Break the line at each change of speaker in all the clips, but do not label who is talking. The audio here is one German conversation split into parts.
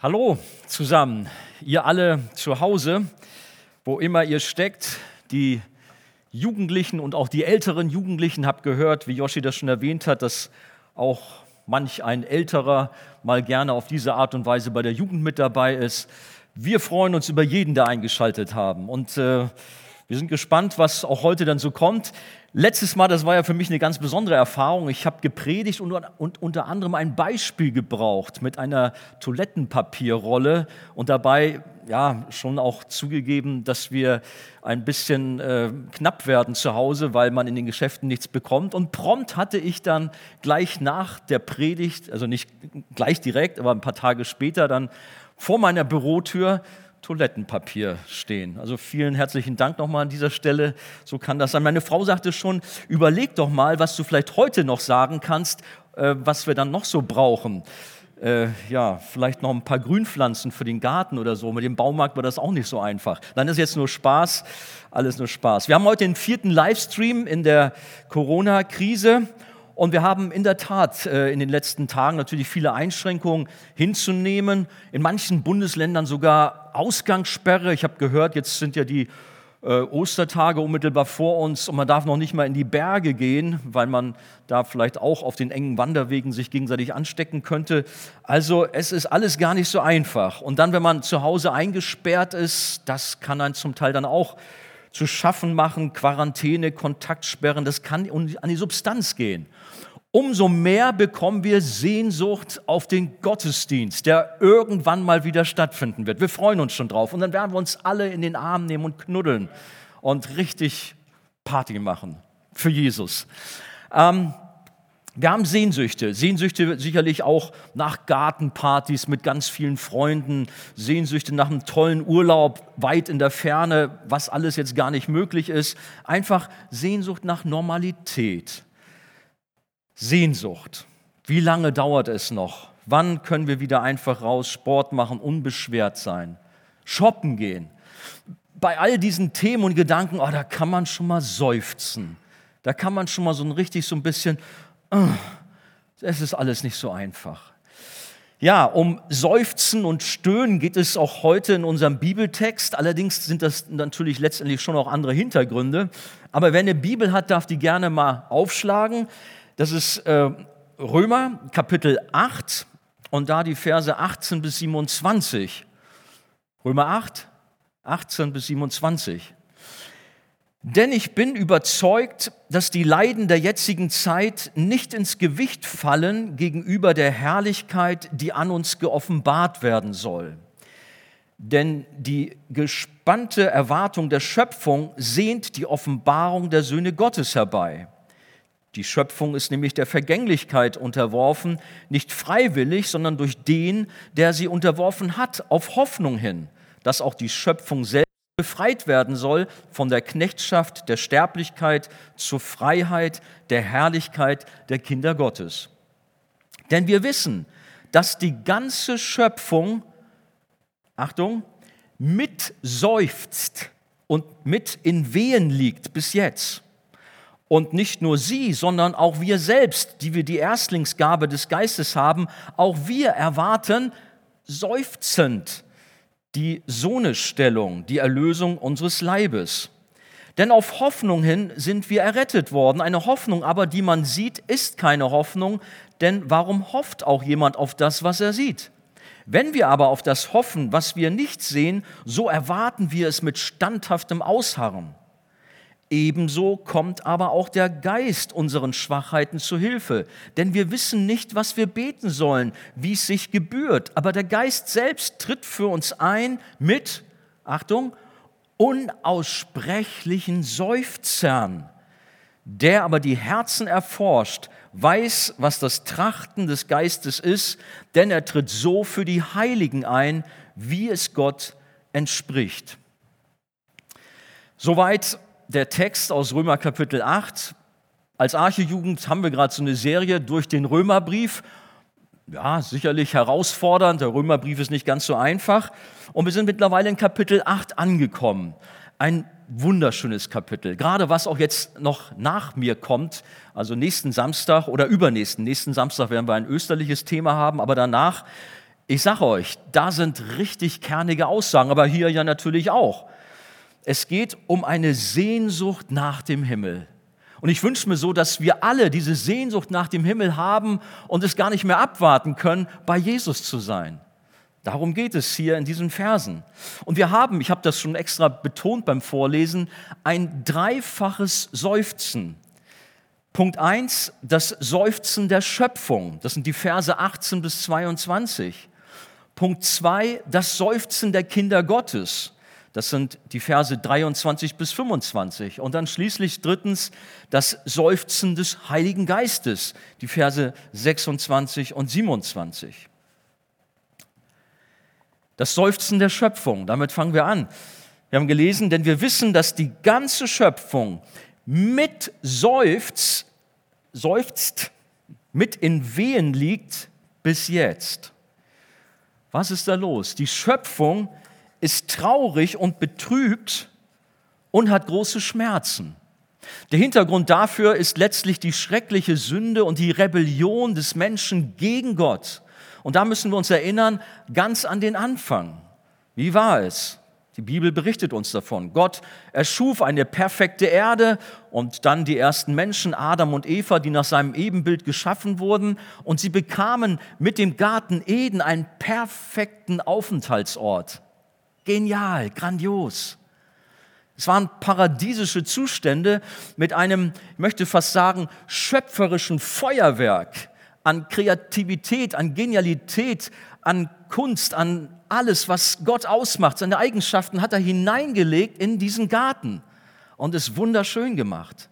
Hallo zusammen, ihr alle zu Hause, wo immer ihr steckt, die Jugendlichen und auch die älteren Jugendlichen, habt gehört, wie Joshi das schon erwähnt hat, dass auch manch ein älterer mal gerne auf diese Art und Weise bei der Jugend mit dabei ist. Wir freuen uns über jeden, der eingeschaltet haben und äh, wir sind gespannt, was auch heute dann so kommt. Letztes Mal, das war ja für mich eine ganz besondere Erfahrung. Ich habe gepredigt und, und, unter anderem ein Beispiel gebraucht mit einer Toilettenpapierrolle und dabei ja schon auch zugegeben, dass wir ein bisschen äh, knapp werden zu Hause, weil man in den Geschäften nichts bekommt. Und prompt hatte ich dann gleich nach der Predigt, also nicht gleich direkt, aber ein paar Tage später dann vor meiner Bürotür Toilettenpapier stehen. Also vielen herzlichen Dank nochmal an dieser Stelle. So kann das sein. Meine Frau sagte schon, überleg doch mal, was du vielleicht heute noch sagen kannst, äh, was wir dann noch so brauchen. Äh, ja, vielleicht noch ein paar Grünpflanzen für den Garten oder so. Mit dem Baumarkt war das auch nicht so einfach. Dann ist jetzt nur Spaß, alles nur Spaß. Wir haben heute den vierten Livestream in der Corona-Krise. Und wir haben in der Tat äh, in den letzten Tagen natürlich viele Einschränkungen hinzunehmen. In manchen Bundesländern sogar Ausgangssperre. Ich habe gehört, jetzt sind ja die äh, Ostertage unmittelbar vor uns und man darf noch nicht mal in die Berge gehen, weil man da vielleicht auch auf den engen Wanderwegen sich gegenseitig anstecken könnte. Also es ist alles gar nicht so einfach. Und dann, wenn man zu Hause eingesperrt ist, das kann einen zum Teil dann auch zu schaffen machen, Quarantäne, Kontaktsperren, das kann an die Substanz gehen umso mehr bekommen wir Sehnsucht auf den Gottesdienst, der irgendwann mal wieder stattfinden wird. Wir freuen uns schon drauf und dann werden wir uns alle in den Arm nehmen und knuddeln und richtig Party machen für Jesus. Ähm, wir haben Sehnsüchte, Sehnsüchte sicherlich auch nach Gartenpartys mit ganz vielen Freunden, Sehnsüchte nach einem tollen Urlaub weit in der Ferne, was alles jetzt gar nicht möglich ist. Einfach Sehnsucht nach Normalität. Sehnsucht. Wie lange dauert es noch? Wann können wir wieder einfach raus Sport machen, unbeschwert sein, shoppen gehen? Bei all diesen Themen und Gedanken, oh, da kann man schon mal seufzen. Da kann man schon mal so ein richtig so ein bisschen, oh, es ist alles nicht so einfach. Ja, um Seufzen und Stöhnen geht es auch heute in unserem Bibeltext. Allerdings sind das natürlich letztendlich schon auch andere Hintergründe. Aber wer eine Bibel hat, darf die gerne mal aufschlagen. Das ist äh, Römer Kapitel 8 und da die Verse 18 bis 27. Römer 8, 18 bis 27. Denn ich bin überzeugt, dass die Leiden der jetzigen Zeit nicht ins Gewicht fallen gegenüber der Herrlichkeit, die an uns geoffenbart werden soll. Denn die gespannte Erwartung der Schöpfung sehnt die Offenbarung der Söhne Gottes herbei. Die Schöpfung ist nämlich der Vergänglichkeit unterworfen, nicht freiwillig, sondern durch den, der sie unterworfen hat, auf Hoffnung hin, dass auch die Schöpfung selbst befreit werden soll von der Knechtschaft der Sterblichkeit zur Freiheit der Herrlichkeit der Kinder Gottes. Denn wir wissen, dass die ganze Schöpfung, Achtung, mit seufzt und mit in Wehen liegt bis jetzt. Und nicht nur sie, sondern auch wir selbst, die wir die Erstlingsgabe des Geistes haben, auch wir erwarten seufzend die Sohnestellung, die Erlösung unseres Leibes. Denn auf Hoffnung hin sind wir errettet worden. Eine Hoffnung aber, die man sieht, ist keine Hoffnung, denn warum hofft auch jemand auf das, was er sieht? Wenn wir aber auf das hoffen, was wir nicht sehen, so erwarten wir es mit standhaftem Ausharren. Ebenso kommt aber auch der Geist unseren Schwachheiten zu Hilfe, denn wir wissen nicht, was wir beten sollen, wie es sich gebührt, aber der Geist selbst tritt für uns ein mit, Achtung, unaussprechlichen Seufzern. Der aber die Herzen erforscht, weiß, was das Trachten des Geistes ist, denn er tritt so für die Heiligen ein, wie es Gott entspricht. Soweit der Text aus Römer Kapitel 8. Als Archejugend haben wir gerade so eine Serie durch den Römerbrief. Ja, sicherlich herausfordernd. Der Römerbrief ist nicht ganz so einfach. Und wir sind mittlerweile in Kapitel 8 angekommen. Ein wunderschönes Kapitel. Gerade was auch jetzt noch nach mir kommt, also nächsten Samstag oder übernächsten. Nächsten Samstag werden wir ein österliches Thema haben, aber danach Ich sage euch, da sind richtig kernige Aussagen, aber hier ja natürlich auch. Es geht um eine Sehnsucht nach dem Himmel. Und ich wünsche mir so, dass wir alle diese Sehnsucht nach dem Himmel haben und es gar nicht mehr abwarten können, bei Jesus zu sein. Darum geht es hier in diesen Versen. Und wir haben, ich habe das schon extra betont beim Vorlesen, ein dreifaches Seufzen. Punkt 1, das Seufzen der Schöpfung. Das sind die Verse 18 bis 22. Punkt 2, das Seufzen der Kinder Gottes. Das sind die Verse 23 bis 25. Und dann schließlich drittens das Seufzen des Heiligen Geistes, die Verse 26 und 27. Das Seufzen der Schöpfung, damit fangen wir an. Wir haben gelesen, denn wir wissen, dass die ganze Schöpfung mit seufzt, seufzt, mit in Wehen liegt bis jetzt. Was ist da los? Die Schöpfung ist traurig und betrübt und hat große Schmerzen. Der Hintergrund dafür ist letztlich die schreckliche Sünde und die Rebellion des Menschen gegen Gott. Und da müssen wir uns erinnern, ganz an den Anfang. Wie war es? Die Bibel berichtet uns davon. Gott erschuf eine perfekte Erde und dann die ersten Menschen, Adam und Eva, die nach seinem Ebenbild geschaffen wurden. Und sie bekamen mit dem Garten Eden einen perfekten Aufenthaltsort. Genial, grandios. Es waren paradiesische Zustände mit einem, ich möchte fast sagen, schöpferischen Feuerwerk an Kreativität, an Genialität, an Kunst, an alles, was Gott ausmacht, seine Eigenschaften hat er hineingelegt in diesen Garten und es wunderschön gemacht.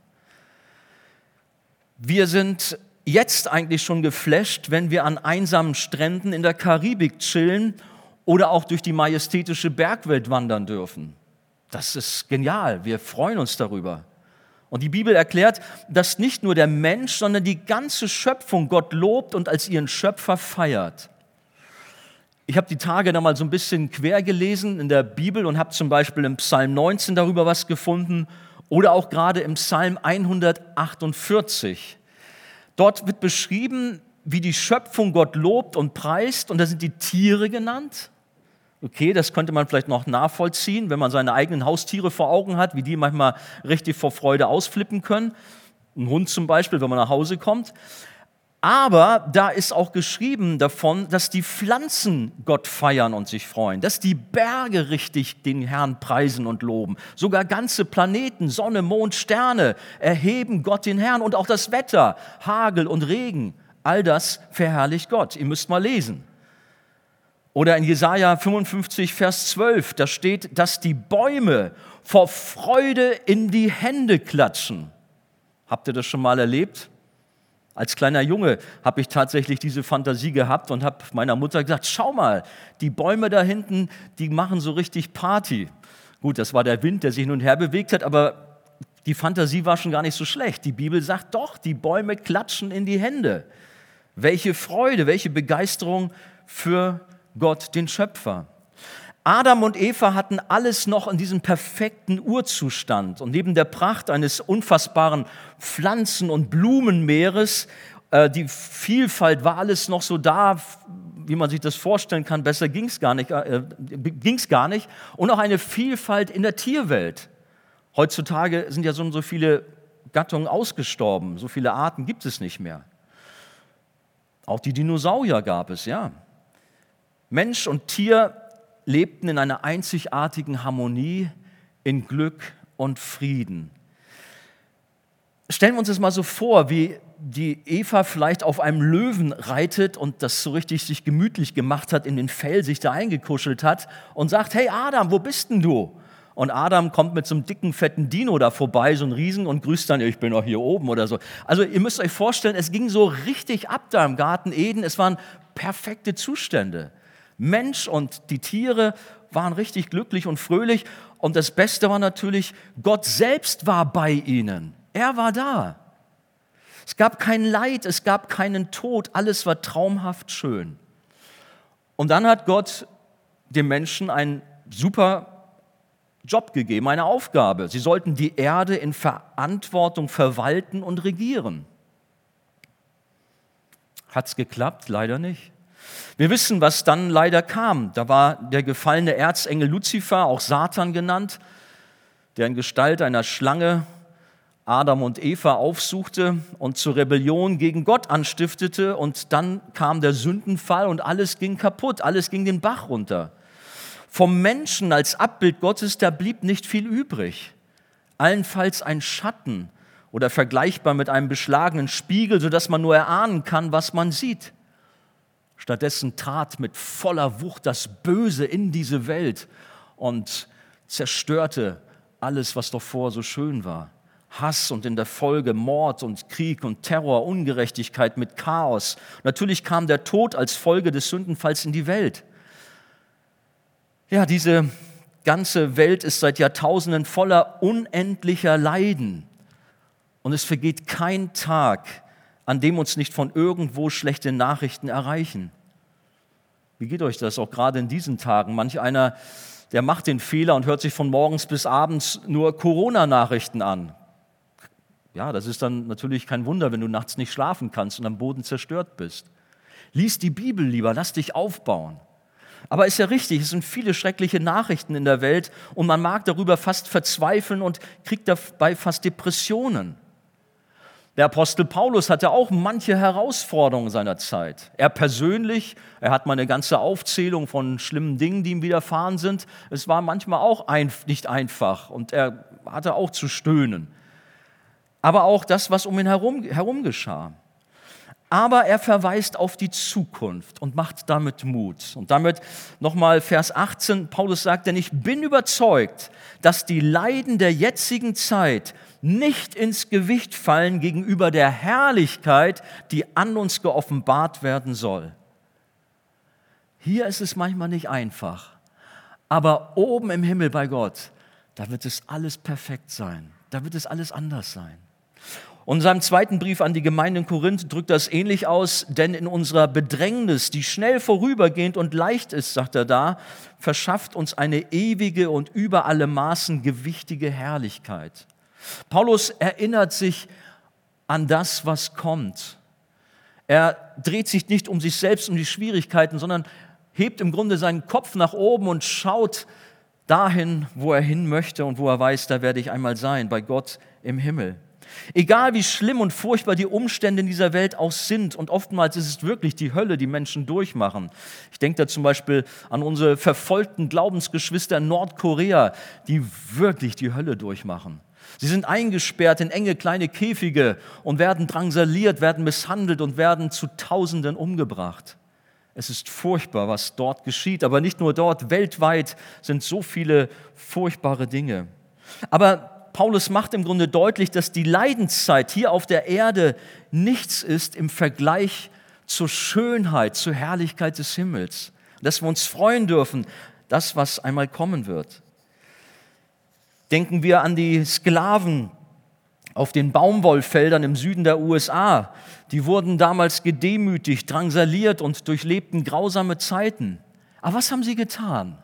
Wir sind jetzt eigentlich schon geflasht, wenn wir an einsamen Stränden in der Karibik chillen oder auch durch die majestätische Bergwelt wandern dürfen. Das ist genial, wir freuen uns darüber. Und die Bibel erklärt, dass nicht nur der Mensch, sondern die ganze Schöpfung Gott lobt und als ihren Schöpfer feiert. Ich habe die Tage da mal so ein bisschen quer gelesen in der Bibel und habe zum Beispiel im Psalm 19 darüber was gefunden oder auch gerade im Psalm 148. Dort wird beschrieben, wie die Schöpfung Gott lobt und preist und da sind die Tiere genannt. Okay, das könnte man vielleicht noch nachvollziehen, wenn man seine eigenen Haustiere vor Augen hat, wie die manchmal richtig vor Freude ausflippen können. Ein Hund zum Beispiel, wenn man nach Hause kommt. Aber da ist auch geschrieben davon, dass die Pflanzen Gott feiern und sich freuen, dass die Berge richtig den Herrn preisen und loben. Sogar ganze Planeten, Sonne, Mond, Sterne erheben Gott den Herrn und auch das Wetter, Hagel und Regen. All das verherrlicht Gott. Ihr müsst mal lesen. Oder in Jesaja 55, Vers 12, da steht, dass die Bäume vor Freude in die Hände klatschen. Habt ihr das schon mal erlebt? Als kleiner Junge habe ich tatsächlich diese Fantasie gehabt und habe meiner Mutter gesagt, schau mal, die Bäume da hinten, die machen so richtig Party. Gut, das war der Wind, der sich hin und her bewegt hat, aber die Fantasie war schon gar nicht so schlecht. Die Bibel sagt doch, die Bäume klatschen in die Hände. Welche Freude, welche Begeisterung für Gott, den Schöpfer. Adam und Eva hatten alles noch in diesem perfekten Urzustand. Und neben der Pracht eines unfassbaren Pflanzen- und Blumenmeeres, äh, die Vielfalt war alles noch so da, wie man sich das vorstellen kann. Besser ging es gar, nicht, äh, ging's gar nicht. Und auch eine Vielfalt in der Tierwelt. Heutzutage sind ja so, so viele Gattungen ausgestorben. So viele Arten gibt es nicht mehr. Auch die Dinosaurier gab es, ja. Mensch und Tier lebten in einer einzigartigen Harmonie, in Glück und Frieden. Stellen wir uns das mal so vor, wie die Eva vielleicht auf einem Löwen reitet und das so richtig sich gemütlich gemacht hat, in den Fell sich da eingekuschelt hat und sagt, hey Adam, wo bist denn du? Und Adam kommt mit so einem dicken, fetten Dino da vorbei, so ein Riesen, und grüßt dann, ich bin noch hier oben oder so. Also ihr müsst euch vorstellen, es ging so richtig ab da im Garten Eden. Es waren perfekte Zustände. Mensch und die Tiere waren richtig glücklich und fröhlich. Und das Beste war natürlich, Gott selbst war bei ihnen. Er war da. Es gab kein Leid, es gab keinen Tod, alles war traumhaft schön. Und dann hat Gott dem Menschen einen super Job gegeben, eine Aufgabe. Sie sollten die Erde in Verantwortung verwalten und regieren. Hat es geklappt? Leider nicht. Wir wissen, was dann leider kam. Da war der gefallene Erzengel Luzifer, auch Satan genannt, der in Gestalt einer Schlange Adam und Eva aufsuchte und zur Rebellion gegen Gott anstiftete. Und dann kam der Sündenfall und alles ging kaputt, alles ging den Bach runter. Vom Menschen als Abbild Gottes, da blieb nicht viel übrig. Allenfalls ein Schatten oder vergleichbar mit einem beschlagenen Spiegel, sodass man nur erahnen kann, was man sieht. Stattdessen trat mit voller Wucht das Böse in diese Welt und zerstörte alles, was davor so schön war. Hass und in der Folge Mord und Krieg und Terror, Ungerechtigkeit mit Chaos. Natürlich kam der Tod als Folge des Sündenfalls in die Welt. Ja, diese ganze Welt ist seit Jahrtausenden voller unendlicher Leiden. Und es vergeht kein Tag, an dem uns nicht von irgendwo schlechte Nachrichten erreichen. Wie geht euch das auch gerade in diesen Tagen? Manch einer, der macht den Fehler und hört sich von morgens bis abends nur Corona-Nachrichten an. Ja, das ist dann natürlich kein Wunder, wenn du nachts nicht schlafen kannst und am Boden zerstört bist. Lies die Bibel lieber, lass dich aufbauen. Aber ist ja richtig, es sind viele schreckliche Nachrichten in der Welt und man mag darüber fast verzweifeln und kriegt dabei fast Depressionen. Der Apostel Paulus hatte auch manche Herausforderungen seiner Zeit. Er persönlich, er hat mal eine ganze Aufzählung von schlimmen Dingen, die ihm widerfahren sind. Es war manchmal auch ein, nicht einfach und er hatte auch zu stöhnen aber auch das, was um ihn herum, herum geschah. Aber er verweist auf die Zukunft und macht damit Mut. Und damit nochmal Vers 18, Paulus sagt, denn ich bin überzeugt, dass die Leiden der jetzigen Zeit nicht ins Gewicht fallen gegenüber der Herrlichkeit, die an uns geoffenbart werden soll. Hier ist es manchmal nicht einfach, aber oben im Himmel bei Gott, da wird es alles perfekt sein, da wird es alles anders sein. Und in seinem zweiten Brief an die Gemeinde in Korinth drückt das ähnlich aus, denn in unserer Bedrängnis, die schnell vorübergehend und leicht ist, sagt er da, verschafft uns eine ewige und über alle Maßen gewichtige Herrlichkeit. Paulus erinnert sich an das, was kommt. Er dreht sich nicht um sich selbst, um die Schwierigkeiten, sondern hebt im Grunde seinen Kopf nach oben und schaut dahin, wo er hin möchte und wo er weiß, da werde ich einmal sein, bei Gott im Himmel. Egal wie schlimm und furchtbar die Umstände in dieser Welt auch sind, und oftmals ist es wirklich die Hölle, die Menschen durchmachen. Ich denke da zum Beispiel an unsere verfolgten Glaubensgeschwister in Nordkorea, die wirklich die Hölle durchmachen. Sie sind eingesperrt in enge kleine Käfige und werden drangsaliert, werden misshandelt und werden zu Tausenden umgebracht. Es ist furchtbar, was dort geschieht, aber nicht nur dort, weltweit sind so viele furchtbare Dinge. Aber Paulus macht im Grunde deutlich, dass die Leidenszeit hier auf der Erde nichts ist im Vergleich zur Schönheit, zur Herrlichkeit des Himmels. Dass wir uns freuen dürfen, das, was einmal kommen wird. Denken wir an die Sklaven auf den Baumwollfeldern im Süden der USA. Die wurden damals gedemütigt, drangsaliert und durchlebten grausame Zeiten. Aber was haben sie getan?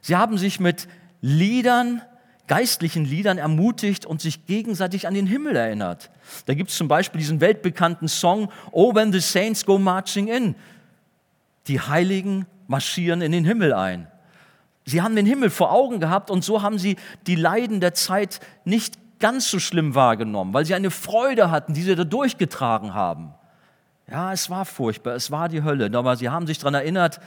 Sie haben sich mit Liedern geistlichen Liedern ermutigt und sich gegenseitig an den Himmel erinnert. Da gibt es zum Beispiel diesen weltbekannten Song Oh, when the saints go marching in. Die Heiligen marschieren in den Himmel ein. Sie haben den Himmel vor Augen gehabt und so haben sie die Leiden der Zeit nicht ganz so schlimm wahrgenommen, weil sie eine Freude hatten, die sie da durchgetragen haben. Ja, es war furchtbar, es war die Hölle, aber sie haben sich daran erinnert,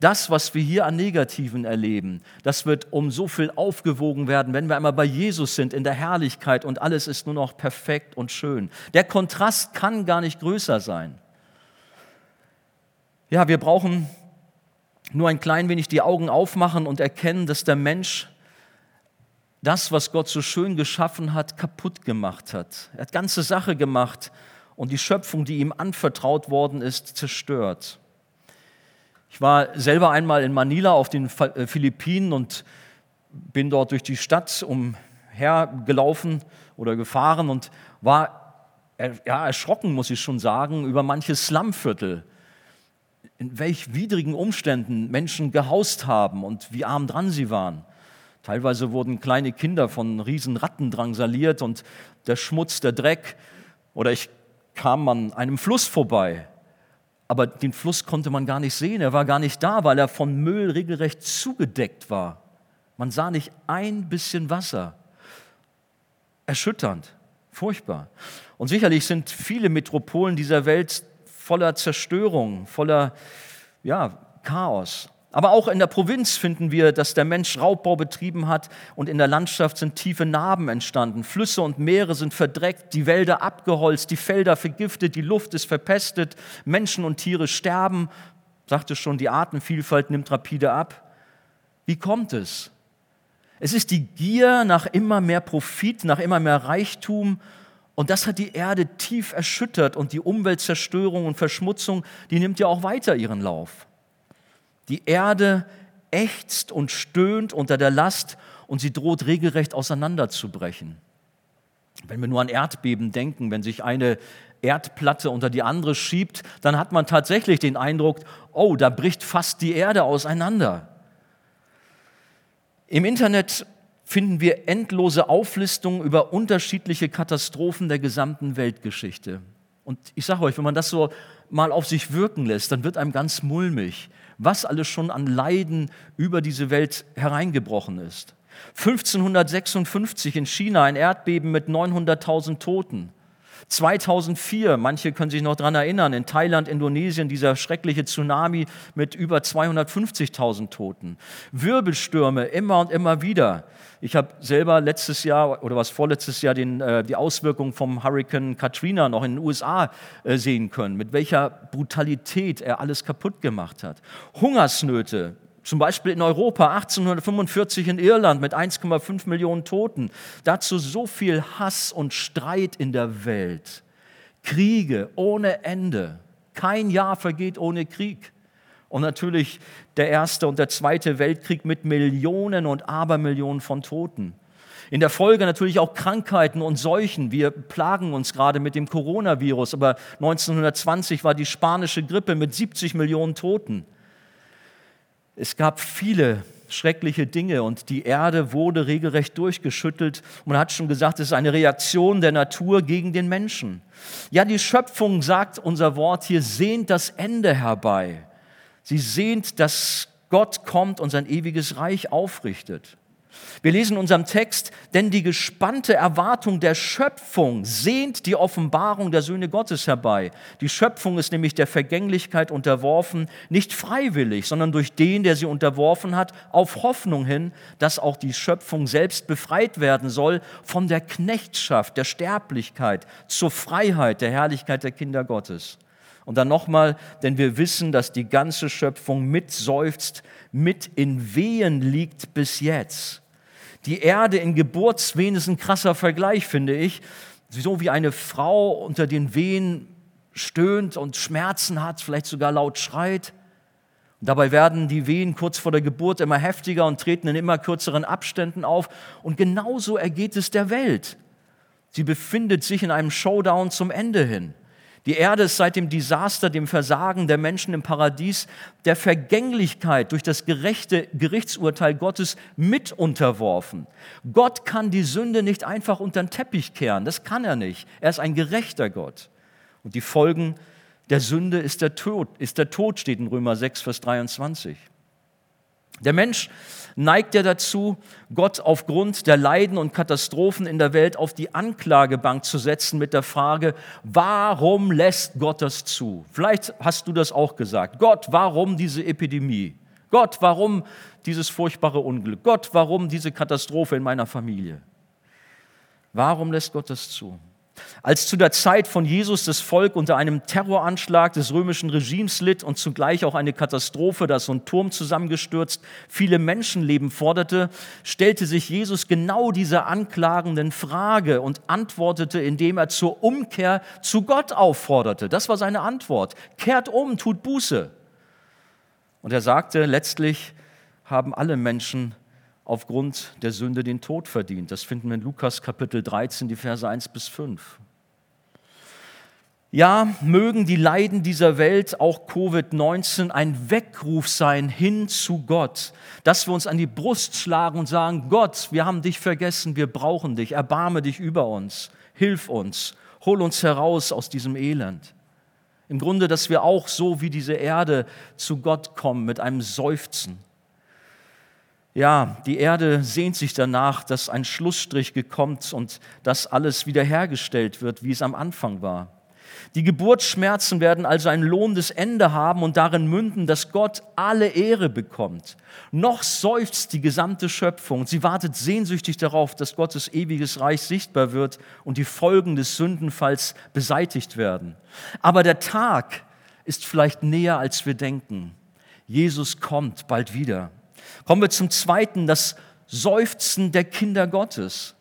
das, was wir hier an Negativen erleben, das wird um so viel aufgewogen werden, wenn wir einmal bei Jesus sind, in der Herrlichkeit und alles ist nur noch perfekt und schön. Der Kontrast kann gar nicht größer sein. Ja, wir brauchen nur ein klein wenig die Augen aufmachen und erkennen, dass der Mensch das, was Gott so schön geschaffen hat, kaputt gemacht hat. Er hat ganze Sache gemacht und die Schöpfung, die ihm anvertraut worden ist, zerstört. Ich war selber einmal in Manila auf den äh, Philippinen und bin dort durch die Stadt umhergelaufen oder gefahren und war ja, erschrocken, muss ich schon sagen, über manche Slumviertel, in welch widrigen Umständen Menschen gehaust haben und wie arm dran sie waren. Teilweise wurden kleine Kinder von riesen Ratten drangsaliert und der Schmutz, der Dreck. Oder ich kam an einem Fluss vorbei aber den Fluss konnte man gar nicht sehen. Er war gar nicht da, weil er von Müll regelrecht zugedeckt war. Man sah nicht ein bisschen Wasser. Erschütternd, furchtbar. Und sicherlich sind viele Metropolen dieser Welt voller Zerstörung, voller ja, Chaos. Aber auch in der Provinz finden wir, dass der Mensch Raubbau betrieben hat und in der Landschaft sind tiefe Narben entstanden. Flüsse und Meere sind verdreckt, die Wälder abgeholzt, die Felder vergiftet, die Luft ist verpestet, Menschen und Tiere sterben. Sagte schon, die Artenvielfalt nimmt rapide ab. Wie kommt es? Es ist die Gier nach immer mehr Profit, nach immer mehr Reichtum. Und das hat die Erde tief erschüttert und die Umweltzerstörung und Verschmutzung, die nimmt ja auch weiter ihren Lauf. Die Erde ächzt und stöhnt unter der Last und sie droht regelrecht auseinanderzubrechen. Wenn wir nur an Erdbeben denken, wenn sich eine Erdplatte unter die andere schiebt, dann hat man tatsächlich den Eindruck, oh, da bricht fast die Erde auseinander. Im Internet finden wir endlose Auflistungen über unterschiedliche Katastrophen der gesamten Weltgeschichte. Und ich sage euch, wenn man das so mal auf sich wirken lässt, dann wird einem ganz mulmig, was alles schon an Leiden über diese Welt hereingebrochen ist. 1556 in China ein Erdbeben mit 900.000 Toten. 2004, manche können sich noch daran erinnern, in Thailand, Indonesien, dieser schreckliche Tsunami mit über 250.000 Toten. Wirbelstürme immer und immer wieder. Ich habe selber letztes Jahr oder was vorletztes Jahr den, äh, die Auswirkungen vom Hurricane Katrina noch in den USA äh, sehen können, mit welcher Brutalität er alles kaputt gemacht hat. Hungersnöte, zum Beispiel in Europa 1845 in Irland mit 1,5 Millionen Toten. Dazu so viel Hass und Streit in der Welt. Kriege ohne Ende. Kein Jahr vergeht ohne Krieg. Und natürlich der Erste und der Zweite Weltkrieg mit Millionen und Abermillionen von Toten. In der Folge natürlich auch Krankheiten und Seuchen. Wir plagen uns gerade mit dem Coronavirus, aber 1920 war die spanische Grippe mit 70 Millionen Toten. Es gab viele schreckliche Dinge und die Erde wurde regelrecht durchgeschüttelt. Man hat schon gesagt, es ist eine Reaktion der Natur gegen den Menschen. Ja, die Schöpfung, sagt unser Wort hier, sehnt das Ende herbei. Sie sehnt, dass Gott kommt und sein ewiges Reich aufrichtet. Wir lesen in unserem Text, denn die gespannte Erwartung der Schöpfung sehnt die Offenbarung der Söhne Gottes herbei. Die Schöpfung ist nämlich der Vergänglichkeit unterworfen, nicht freiwillig, sondern durch den, der sie unterworfen hat, auf Hoffnung hin, dass auch die Schöpfung selbst befreit werden soll von der Knechtschaft, der Sterblichkeit zur Freiheit, der Herrlichkeit der Kinder Gottes. Und dann nochmal, denn wir wissen, dass die ganze Schöpfung mitseufzt, mit in Wehen liegt bis jetzt. Die Erde in Geburtswehen ist ein krasser Vergleich, finde ich. So wie eine Frau unter den Wehen stöhnt und Schmerzen hat, vielleicht sogar laut schreit. Und dabei werden die Wehen kurz vor der Geburt immer heftiger und treten in immer kürzeren Abständen auf. Und genauso ergeht es der Welt. Sie befindet sich in einem Showdown zum Ende hin. Die Erde ist seit dem Desaster, dem Versagen der Menschen im Paradies, der Vergänglichkeit durch das gerechte Gerichtsurteil Gottes mit unterworfen. Gott kann die Sünde nicht einfach unter den Teppich kehren. Das kann er nicht. Er ist ein gerechter Gott. Und die Folgen der Sünde ist der Tod, ist der Tod steht in Römer 6, Vers 23. Der Mensch neigt ja dazu, Gott aufgrund der Leiden und Katastrophen in der Welt auf die Anklagebank zu setzen mit der Frage, warum lässt Gott das zu? Vielleicht hast du das auch gesagt. Gott, warum diese Epidemie? Gott, warum dieses furchtbare Unglück? Gott, warum diese Katastrophe in meiner Familie? Warum lässt Gott das zu? Als zu der Zeit von Jesus das Volk unter einem Terroranschlag des römischen Regimes litt und zugleich auch eine Katastrophe, dass so ein Turm zusammengestürzt, viele Menschenleben forderte, stellte sich Jesus genau dieser anklagenden Frage und antwortete, indem er zur Umkehr zu Gott aufforderte. Das war seine Antwort. Kehrt um, tut Buße. Und er sagte, letztlich haben alle Menschen aufgrund der Sünde den Tod verdient. Das finden wir in Lukas Kapitel 13, die Verse 1 bis 5. Ja, mögen die Leiden dieser Welt, auch Covid-19, ein Weckruf sein hin zu Gott, dass wir uns an die Brust schlagen und sagen, Gott, wir haben dich vergessen, wir brauchen dich, erbarme dich über uns, hilf uns, hol uns heraus aus diesem Elend. Im Grunde, dass wir auch so wie diese Erde zu Gott kommen mit einem Seufzen. Ja, die Erde sehnt sich danach, dass ein Schlussstrich gekommt und dass alles wiederhergestellt wird, wie es am Anfang war. Die Geburtsschmerzen werden also ein lohnendes Ende haben und darin münden, dass Gott alle Ehre bekommt. Noch seufzt die gesamte Schöpfung. Sie wartet sehnsüchtig darauf, dass Gottes ewiges Reich sichtbar wird und die Folgen des Sündenfalls beseitigt werden. Aber der Tag ist vielleicht näher, als wir denken. Jesus kommt bald wieder. Kommen wir zum Zweiten, das Seufzen der Kinder Gottes.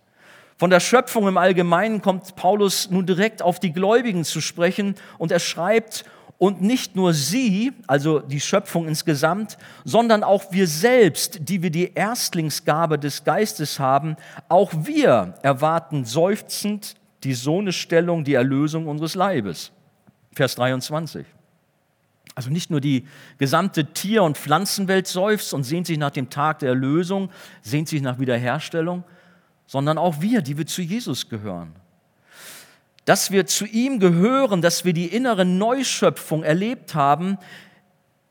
Von der Schöpfung im Allgemeinen kommt Paulus nun direkt auf die Gläubigen zu sprechen und er schreibt, und nicht nur sie, also die Schöpfung insgesamt, sondern auch wir selbst, die wir die Erstlingsgabe des Geistes haben, auch wir erwarten seufzend die Sohnestellung, die Erlösung unseres Leibes. Vers 23. Also nicht nur die gesamte Tier- und Pflanzenwelt seufzt und sehnt sich nach dem Tag der Erlösung, sehnt sich nach Wiederherstellung, sondern auch wir, die wir zu Jesus gehören. Dass wir zu ihm gehören, dass wir die innere Neuschöpfung erlebt haben,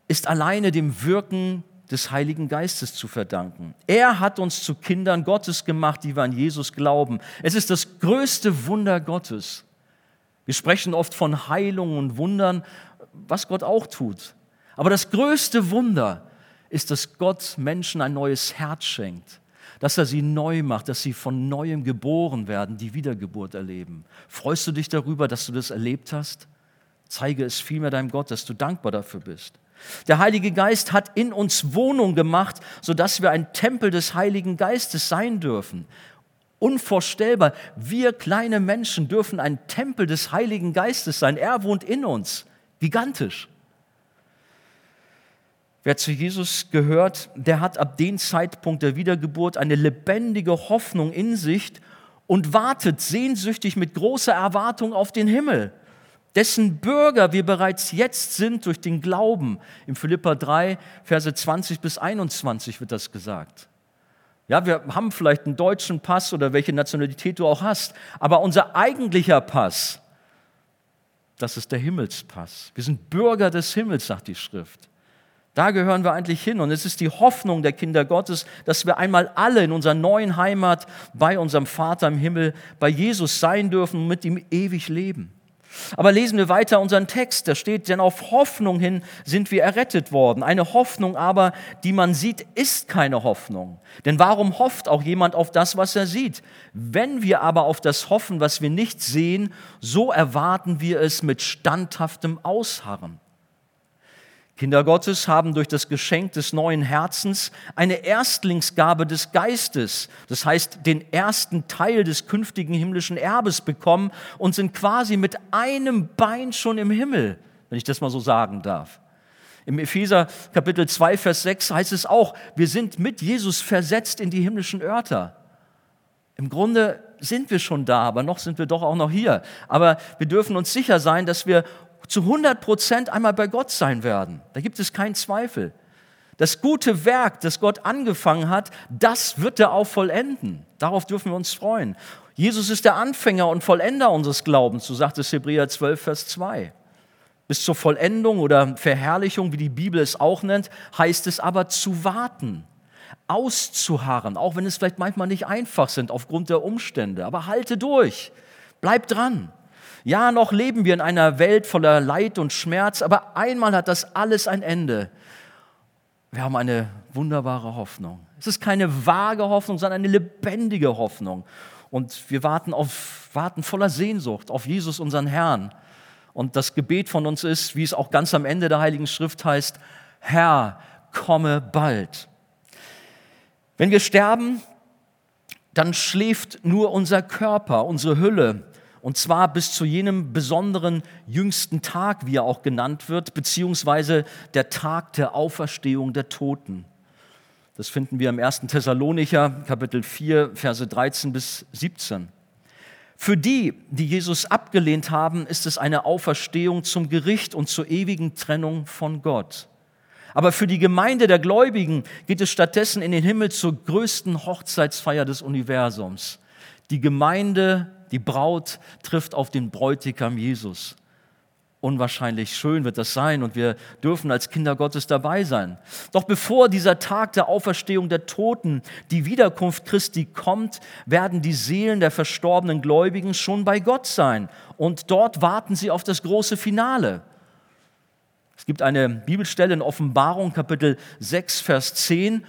ist alleine dem Wirken des Heiligen Geistes zu verdanken. Er hat uns zu Kindern Gottes gemacht, die wir an Jesus glauben. Es ist das größte Wunder Gottes. Wir sprechen oft von Heilungen und Wundern, was Gott auch tut. Aber das größte Wunder ist, dass Gott Menschen ein neues Herz schenkt dass er sie neu macht, dass sie von neuem geboren werden, die Wiedergeburt erleben. Freust du dich darüber, dass du das erlebt hast? Zeige es vielmehr deinem Gott, dass du dankbar dafür bist. Der Heilige Geist hat in uns Wohnung gemacht, sodass wir ein Tempel des Heiligen Geistes sein dürfen. Unvorstellbar. Wir kleine Menschen dürfen ein Tempel des Heiligen Geistes sein. Er wohnt in uns. Gigantisch. Wer zu Jesus gehört, der hat ab dem Zeitpunkt der Wiedergeburt eine lebendige Hoffnung in sich und wartet sehnsüchtig mit großer Erwartung auf den Himmel, dessen Bürger wir bereits jetzt sind durch den Glauben. Im Philippa 3, Verse 20 bis 21 wird das gesagt. Ja, wir haben vielleicht einen deutschen Pass oder welche Nationalität du auch hast, aber unser eigentlicher Pass, das ist der Himmelspass. Wir sind Bürger des Himmels, sagt die Schrift. Da gehören wir eigentlich hin. Und es ist die Hoffnung der Kinder Gottes, dass wir einmal alle in unserer neuen Heimat bei unserem Vater im Himmel, bei Jesus sein dürfen und mit ihm ewig leben. Aber lesen wir weiter unseren Text. Da steht, denn auf Hoffnung hin sind wir errettet worden. Eine Hoffnung aber, die man sieht, ist keine Hoffnung. Denn warum hofft auch jemand auf das, was er sieht? Wenn wir aber auf das hoffen, was wir nicht sehen, so erwarten wir es mit standhaftem Ausharren. Kinder Gottes haben durch das Geschenk des neuen Herzens eine Erstlingsgabe des Geistes, das heißt den ersten Teil des künftigen himmlischen Erbes bekommen und sind quasi mit einem Bein schon im Himmel, wenn ich das mal so sagen darf. Im Epheser Kapitel 2, Vers 6 heißt es auch, wir sind mit Jesus versetzt in die himmlischen Örter. Im Grunde sind wir schon da, aber noch sind wir doch auch noch hier. Aber wir dürfen uns sicher sein, dass wir zu 100 Prozent einmal bei Gott sein werden. Da gibt es keinen Zweifel. Das gute Werk, das Gott angefangen hat, das wird er auch vollenden. Darauf dürfen wir uns freuen. Jesus ist der Anfänger und Vollender unseres Glaubens, so sagt es Hebräer 12, Vers 2. Bis zur Vollendung oder Verherrlichung, wie die Bibel es auch nennt, heißt es aber zu warten, auszuharren, auch wenn es vielleicht manchmal nicht einfach sind aufgrund der Umstände. Aber halte durch, bleib dran. Ja, noch leben wir in einer Welt voller Leid und Schmerz, aber einmal hat das alles ein Ende. Wir haben eine wunderbare Hoffnung. Es ist keine vage Hoffnung, sondern eine lebendige Hoffnung. Und wir warten, auf, warten voller Sehnsucht auf Jesus, unseren Herrn. Und das Gebet von uns ist, wie es auch ganz am Ende der Heiligen Schrift heißt, Herr, komme bald. Wenn wir sterben, dann schläft nur unser Körper, unsere Hülle. Und zwar bis zu jenem besonderen jüngsten Tag, wie er auch genannt wird, beziehungsweise der Tag der Auferstehung der Toten. Das finden wir im 1. Thessalonicher, Kapitel 4, Verse 13 bis 17. Für die, die Jesus abgelehnt haben, ist es eine Auferstehung zum Gericht und zur ewigen Trennung von Gott. Aber für die Gemeinde der Gläubigen geht es stattdessen in den Himmel zur größten Hochzeitsfeier des Universums. Die Gemeinde die Braut trifft auf den Bräutigam Jesus. Unwahrscheinlich schön wird das sein und wir dürfen als Kinder Gottes dabei sein. Doch bevor dieser Tag der Auferstehung der Toten, die Wiederkunft Christi kommt, werden die Seelen der verstorbenen Gläubigen schon bei Gott sein und dort warten sie auf das große Finale. Es gibt eine Bibelstelle in Offenbarung Kapitel 6 Vers 10,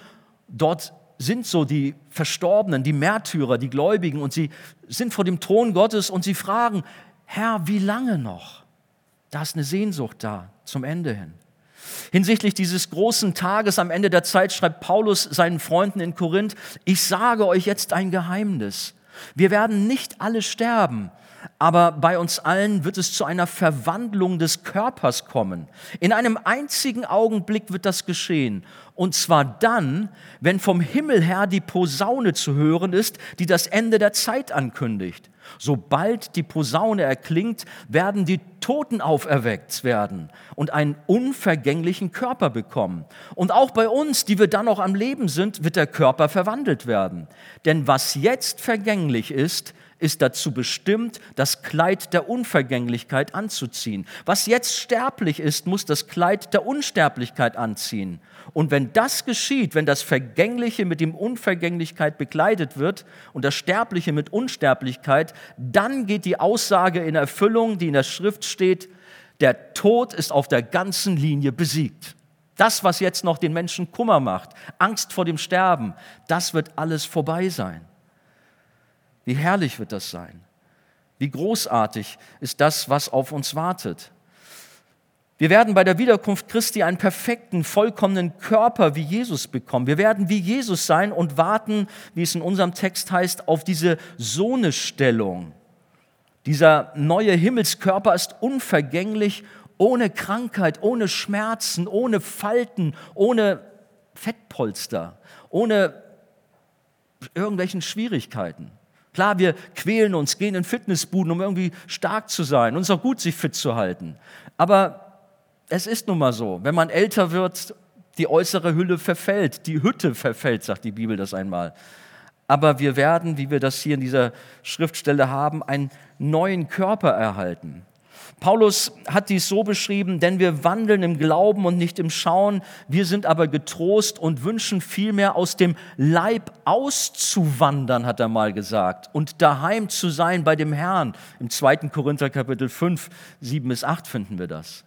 dort sind so die Verstorbenen, die Märtyrer, die Gläubigen und sie sind vor dem Thron Gottes und sie fragen, Herr, wie lange noch? Da ist eine Sehnsucht da zum Ende hin. Hinsichtlich dieses großen Tages am Ende der Zeit schreibt Paulus seinen Freunden in Korinth, ich sage euch jetzt ein Geheimnis. Wir werden nicht alle sterben, aber bei uns allen wird es zu einer Verwandlung des Körpers kommen. In einem einzigen Augenblick wird das geschehen. Und zwar dann, wenn vom Himmel her die Posaune zu hören ist, die das Ende der Zeit ankündigt. Sobald die Posaune erklingt, werden die Toten auferweckt werden und einen unvergänglichen Körper bekommen. Und auch bei uns, die wir dann noch am Leben sind, wird der Körper verwandelt werden. Denn was jetzt vergänglich ist, ist dazu bestimmt, das Kleid der Unvergänglichkeit anzuziehen. Was jetzt sterblich ist, muss das Kleid der Unsterblichkeit anziehen. Und wenn das geschieht, wenn das Vergängliche mit dem Unvergänglichkeit bekleidet wird und das Sterbliche mit Unsterblichkeit, dann geht die Aussage in Erfüllung, die in der Schrift steht, der Tod ist auf der ganzen Linie besiegt. Das, was jetzt noch den Menschen Kummer macht, Angst vor dem Sterben, das wird alles vorbei sein. Wie herrlich wird das sein? Wie großartig ist das, was auf uns wartet? Wir werden bei der Wiederkunft Christi einen perfekten, vollkommenen Körper wie Jesus bekommen. Wir werden wie Jesus sein und warten, wie es in unserem Text heißt, auf diese Sohnestellung. Dieser neue Himmelskörper ist unvergänglich, ohne Krankheit, ohne Schmerzen, ohne Falten, ohne Fettpolster, ohne irgendwelchen Schwierigkeiten. Klar, wir quälen uns, gehen in Fitnessbuden, um irgendwie stark zu sein. Und es ist auch gut, sich fit zu halten. Aber es ist nun mal so, wenn man älter wird, die äußere Hülle verfällt, die Hütte verfällt, sagt die Bibel das einmal. Aber wir werden, wie wir das hier in dieser Schriftstelle haben, einen neuen Körper erhalten. Paulus hat dies so beschrieben, denn wir wandeln im Glauben und nicht im Schauen, wir sind aber getrost und wünschen vielmehr aus dem Leib auszuwandern, hat er mal gesagt, und daheim zu sein bei dem Herrn. Im 2. Korinther Kapitel 5, 7 bis 8 finden wir das.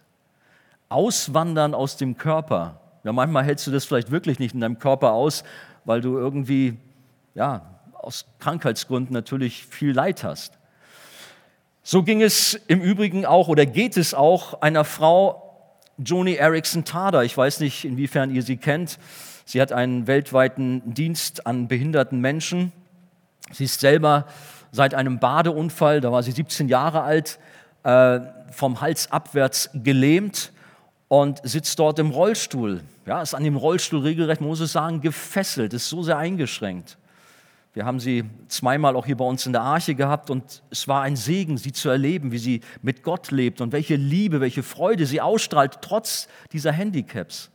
Auswandern aus dem Körper. Ja, manchmal hältst du das vielleicht wirklich nicht in deinem Körper aus, weil du irgendwie, ja, aus Krankheitsgründen natürlich viel Leid hast. So ging es im Übrigen auch oder geht es auch einer Frau, Joni Erickson Tada. Ich weiß nicht, inwiefern ihr sie kennt. Sie hat einen weltweiten Dienst an behinderten Menschen. Sie ist selber seit einem Badeunfall, da war sie 17 Jahre alt, äh, vom Hals abwärts gelähmt und sitzt dort im Rollstuhl. Ja, ist an dem Rollstuhl regelrecht, muss es sagen, gefesselt, ist so sehr eingeschränkt. Wir haben sie zweimal auch hier bei uns in der Arche gehabt und es war ein Segen, sie zu erleben, wie sie mit Gott lebt und welche Liebe, welche Freude sie ausstrahlt, trotz dieser Handicaps.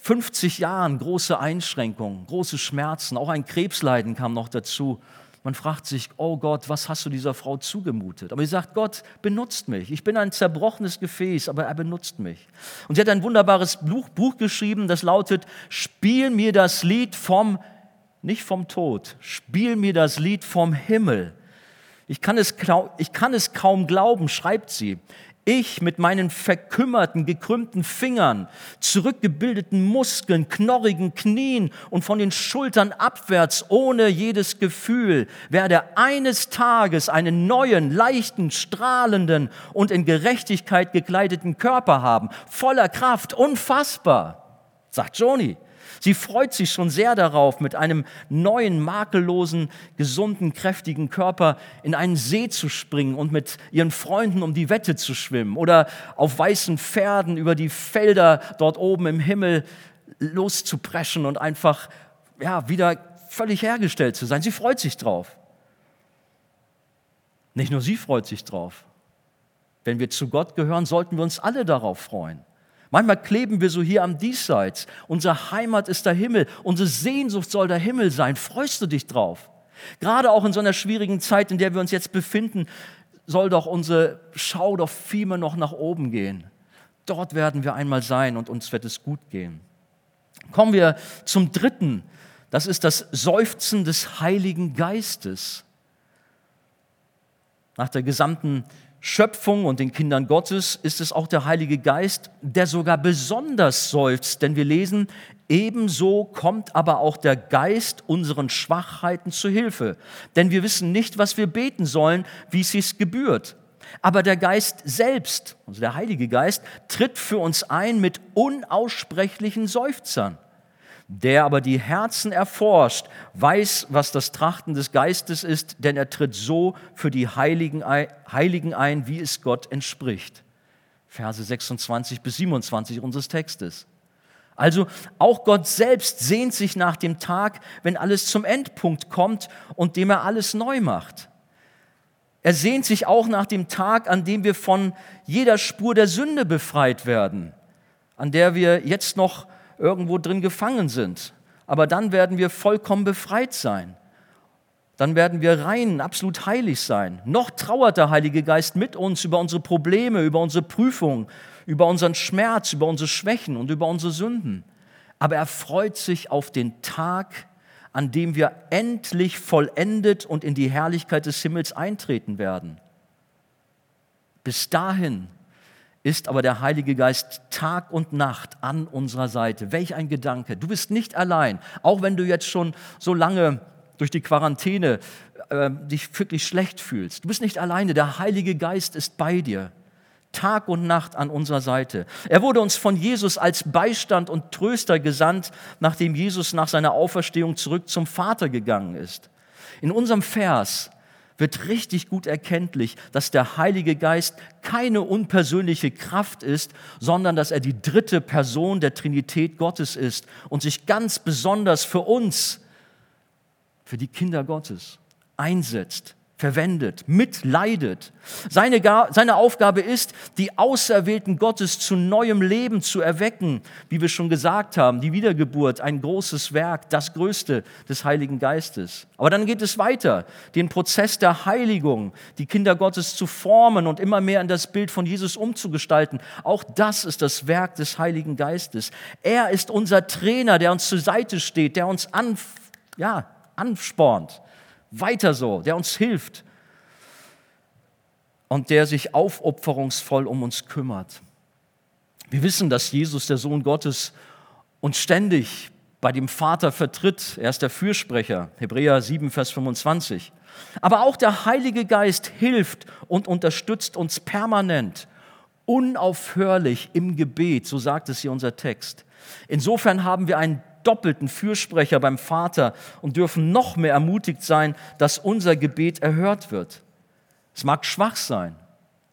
50 Jahren große Einschränkungen, große Schmerzen, auch ein Krebsleiden kam noch dazu. Man fragt sich, oh Gott, was hast du dieser Frau zugemutet? Aber sie sagt, Gott benutzt mich. Ich bin ein zerbrochenes Gefäß, aber er benutzt mich. Und sie hat ein wunderbares Buch, Buch geschrieben, das lautet, Spiel mir das Lied vom nicht vom Tod. Spiel mir das Lied vom Himmel. Ich kann es, ich kann es kaum glauben, schreibt sie. Ich mit meinen verkümmerten, gekrümmten Fingern, zurückgebildeten Muskeln, knorrigen Knien und von den Schultern abwärts ohne jedes Gefühl werde eines Tages einen neuen, leichten, strahlenden und in Gerechtigkeit gekleideten Körper haben, voller Kraft, unfassbar, sagt Joni. Sie freut sich schon sehr darauf, mit einem neuen, makellosen, gesunden, kräftigen Körper in einen See zu springen und mit ihren Freunden um die Wette zu schwimmen oder auf weißen Pferden über die Felder dort oben im Himmel loszupreschen und einfach ja, wieder völlig hergestellt zu sein. Sie freut sich drauf. Nicht nur sie freut sich drauf. Wenn wir zu Gott gehören, sollten wir uns alle darauf freuen. Manchmal kleben wir so hier am Diesseits. Unsere Heimat ist der Himmel. Unsere Sehnsucht soll der Himmel sein. Freust du dich drauf? Gerade auch in so einer schwierigen Zeit, in der wir uns jetzt befinden, soll doch unsere Schau doch vielmehr noch nach oben gehen. Dort werden wir einmal sein und uns wird es gut gehen. Kommen wir zum dritten. Das ist das Seufzen des Heiligen Geistes. Nach der gesamten Schöpfung und den Kindern Gottes ist es auch der Heilige Geist, der sogar besonders seufzt. Denn wir lesen, ebenso kommt aber auch der Geist unseren Schwachheiten zu Hilfe. Denn wir wissen nicht, was wir beten sollen, wie es sich gebührt. Aber der Geist selbst, also der Heilige Geist, tritt für uns ein mit unaussprechlichen Seufzern. Der aber die Herzen erforscht, weiß, was das Trachten des Geistes ist, denn er tritt so für die Heiligen ein, wie es Gott entspricht. Verse 26 bis 27 unseres Textes. Also auch Gott selbst sehnt sich nach dem Tag, wenn alles zum Endpunkt kommt und dem er alles neu macht. Er sehnt sich auch nach dem Tag, an dem wir von jeder Spur der Sünde befreit werden, an der wir jetzt noch irgendwo drin gefangen sind. Aber dann werden wir vollkommen befreit sein. Dann werden wir rein, absolut heilig sein. Noch trauert der Heilige Geist mit uns über unsere Probleme, über unsere Prüfungen, über unseren Schmerz, über unsere Schwächen und über unsere Sünden. Aber er freut sich auf den Tag, an dem wir endlich vollendet und in die Herrlichkeit des Himmels eintreten werden. Bis dahin ist aber der Heilige Geist Tag und Nacht an unserer Seite. Welch ein Gedanke. Du bist nicht allein, auch wenn du jetzt schon so lange durch die Quarantäne äh, dich wirklich schlecht fühlst. Du bist nicht alleine, der Heilige Geist ist bei dir. Tag und Nacht an unserer Seite. Er wurde uns von Jesus als Beistand und Tröster gesandt, nachdem Jesus nach seiner Auferstehung zurück zum Vater gegangen ist. In unserem Vers wird richtig gut erkenntlich, dass der Heilige Geist keine unpersönliche Kraft ist, sondern dass er die dritte Person der Trinität Gottes ist und sich ganz besonders für uns, für die Kinder Gottes einsetzt verwendet, mitleidet. Seine, seine Aufgabe ist, die Auserwählten Gottes zu neuem Leben zu erwecken, wie wir schon gesagt haben, die Wiedergeburt, ein großes Werk, das größte des Heiligen Geistes. Aber dann geht es weiter, den Prozess der Heiligung, die Kinder Gottes zu formen und immer mehr in das Bild von Jesus umzugestalten. Auch das ist das Werk des Heiligen Geistes. Er ist unser Trainer, der uns zur Seite steht, der uns an, ja, anspornt weiter so, der uns hilft und der sich aufopferungsvoll um uns kümmert. Wir wissen, dass Jesus, der Sohn Gottes, uns ständig bei dem Vater vertritt. Er ist der Fürsprecher, Hebräer 7, Vers 25. Aber auch der Heilige Geist hilft und unterstützt uns permanent, unaufhörlich im Gebet, so sagt es hier unser Text. Insofern haben wir einen doppelten Fürsprecher beim Vater und dürfen noch mehr ermutigt sein, dass unser Gebet erhört wird. Es mag schwach sein.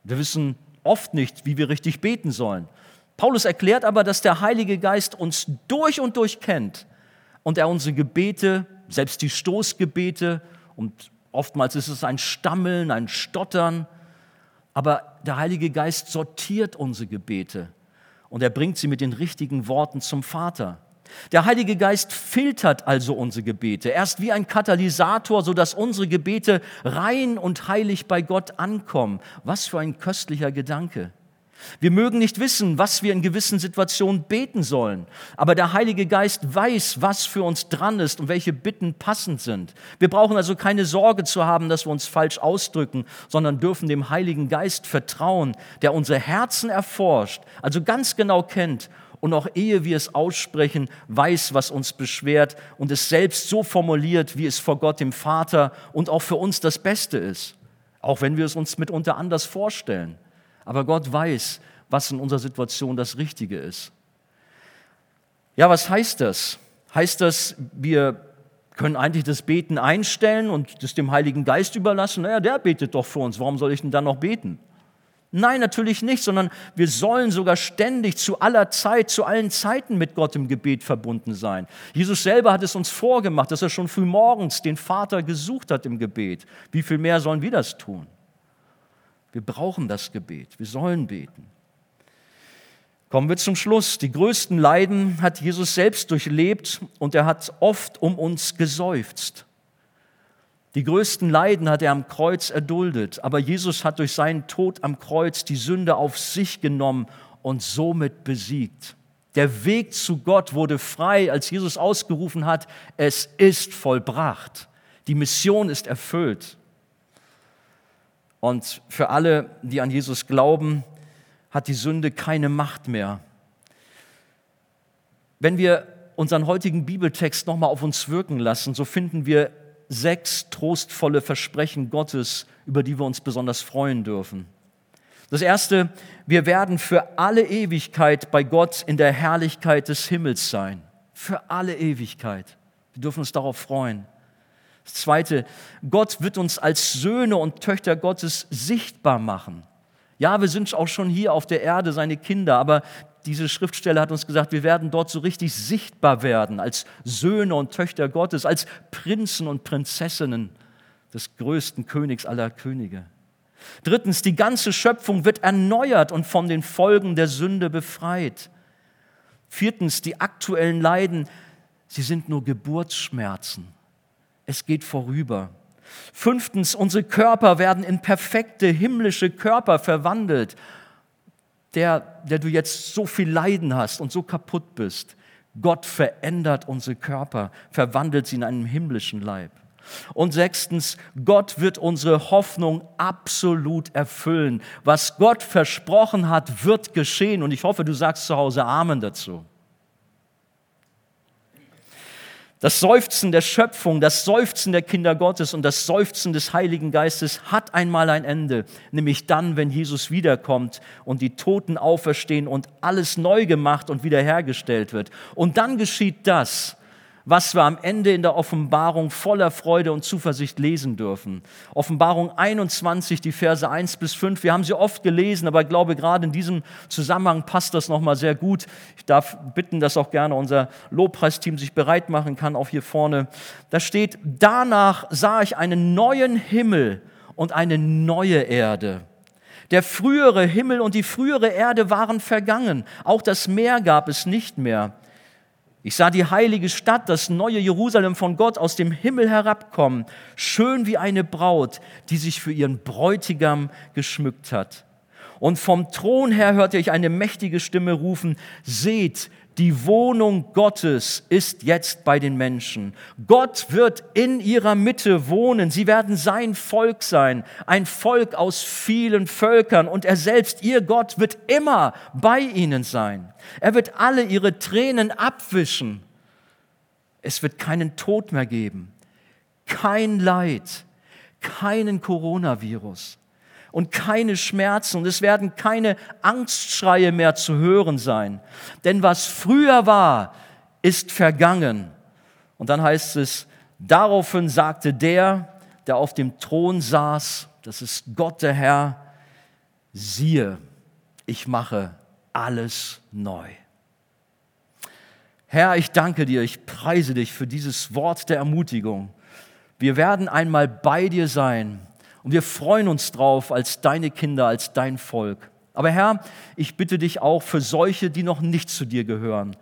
Wir wissen oft nicht, wie wir richtig beten sollen. Paulus erklärt aber, dass der Heilige Geist uns durch und durch kennt und er unsere Gebete, selbst die Stoßgebete, und oftmals ist es ein Stammeln, ein Stottern, aber der Heilige Geist sortiert unsere Gebete und er bringt sie mit den richtigen Worten zum Vater. Der Heilige Geist filtert also unsere Gebete. Er ist wie ein Katalysator, sodass unsere Gebete rein und heilig bei Gott ankommen. Was für ein köstlicher Gedanke. Wir mögen nicht wissen, was wir in gewissen Situationen beten sollen, aber der Heilige Geist weiß, was für uns dran ist und welche Bitten passend sind. Wir brauchen also keine Sorge zu haben, dass wir uns falsch ausdrücken, sondern dürfen dem Heiligen Geist vertrauen, der unsere Herzen erforscht, also ganz genau kennt und auch ehe wir es aussprechen, weiß, was uns beschwert und es selbst so formuliert, wie es vor Gott dem Vater und auch für uns das Beste ist, auch wenn wir es uns mitunter anders vorstellen. Aber Gott weiß, was in unserer Situation das Richtige ist. Ja, was heißt das? Heißt das, wir können eigentlich das Beten einstellen und das dem Heiligen Geist überlassen? Naja, der betet doch für uns, warum soll ich denn dann noch beten? Nein, natürlich nicht, sondern wir sollen sogar ständig zu aller Zeit, zu allen Zeiten mit Gott im Gebet verbunden sein. Jesus selber hat es uns vorgemacht, dass er schon früh morgens den Vater gesucht hat im Gebet. Wie viel mehr sollen wir das tun? Wir brauchen das Gebet, wir sollen beten. Kommen wir zum Schluss. Die größten Leiden hat Jesus selbst durchlebt und er hat oft um uns geseufzt. Die größten Leiden hat er am Kreuz erduldet, aber Jesus hat durch seinen Tod am Kreuz die Sünde auf sich genommen und somit besiegt. Der Weg zu Gott wurde frei, als Jesus ausgerufen hat, es ist vollbracht. Die Mission ist erfüllt. Und für alle, die an Jesus glauben, hat die Sünde keine Macht mehr. Wenn wir unseren heutigen Bibeltext nochmal auf uns wirken lassen, so finden wir sechs trostvolle Versprechen Gottes, über die wir uns besonders freuen dürfen. Das erste, wir werden für alle Ewigkeit bei Gott in der Herrlichkeit des Himmels sein. Für alle Ewigkeit. Wir dürfen uns darauf freuen. Das zweite, Gott wird uns als Söhne und Töchter Gottes sichtbar machen. Ja, wir sind auch schon hier auf der Erde seine Kinder, aber diese Schriftstelle hat uns gesagt, wir werden dort so richtig sichtbar werden als Söhne und Töchter Gottes, als Prinzen und Prinzessinnen des größten Königs aller Könige. Drittens, die ganze Schöpfung wird erneuert und von den Folgen der Sünde befreit. Viertens, die aktuellen Leiden, sie sind nur Geburtsschmerzen. Es geht vorüber. Fünftens, unsere Körper werden in perfekte himmlische Körper verwandelt der, der du jetzt so viel Leiden hast und so kaputt bist. Gott verändert unsere Körper, verwandelt sie in einen himmlischen Leib. Und sechstens, Gott wird unsere Hoffnung absolut erfüllen. Was Gott versprochen hat, wird geschehen. Und ich hoffe, du sagst zu Hause Amen dazu. Das Seufzen der Schöpfung, das Seufzen der Kinder Gottes und das Seufzen des Heiligen Geistes hat einmal ein Ende, nämlich dann, wenn Jesus wiederkommt und die Toten auferstehen und alles neu gemacht und wiederhergestellt wird. Und dann geschieht das, was wir am Ende in der Offenbarung voller Freude und Zuversicht lesen dürfen. Offenbarung 21, die Verse 1 bis 5. Wir haben sie oft gelesen, aber ich glaube, gerade in diesem Zusammenhang passt das nochmal sehr gut. Ich darf bitten, dass auch gerne unser Lobpreisteam sich bereit machen kann, auch hier vorne. Da steht, danach sah ich einen neuen Himmel und eine neue Erde. Der frühere Himmel und die frühere Erde waren vergangen. Auch das Meer gab es nicht mehr. Ich sah die heilige Stadt, das neue Jerusalem von Gott aus dem Himmel herabkommen, schön wie eine Braut, die sich für ihren Bräutigam geschmückt hat. Und vom Thron her hörte ich eine mächtige Stimme rufen, seht, die Wohnung Gottes ist jetzt bei den Menschen. Gott wird in ihrer Mitte wohnen. Sie werden sein Volk sein, ein Volk aus vielen Völkern. Und er selbst, ihr Gott, wird immer bei ihnen sein. Er wird alle ihre Tränen abwischen. Es wird keinen Tod mehr geben, kein Leid, keinen Coronavirus und keine Schmerzen und es werden keine Angstschreie mehr zu hören sein. Denn was früher war, ist vergangen. Und dann heißt es, daraufhin sagte der, der auf dem Thron saß, das ist Gott der Herr, siehe, ich mache alles neu. Herr, ich danke dir, ich preise dich für dieses Wort der Ermutigung. Wir werden einmal bei dir sein und wir freuen uns drauf als deine Kinder, als dein Volk. Aber Herr, ich bitte dich auch für solche, die noch nicht zu dir gehören,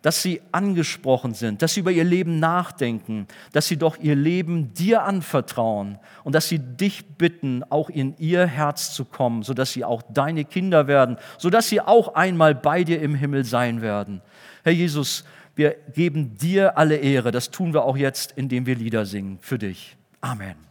dass sie angesprochen sind, dass sie über ihr Leben nachdenken, dass sie doch ihr Leben dir anvertrauen und dass sie dich bitten, auch in ihr Herz zu kommen, sodass sie auch deine Kinder werden, sodass sie auch einmal bei dir im Himmel sein werden. Herr Jesus, wir geben dir alle Ehre. Das tun wir auch jetzt, indem wir Lieder singen für dich. Amen.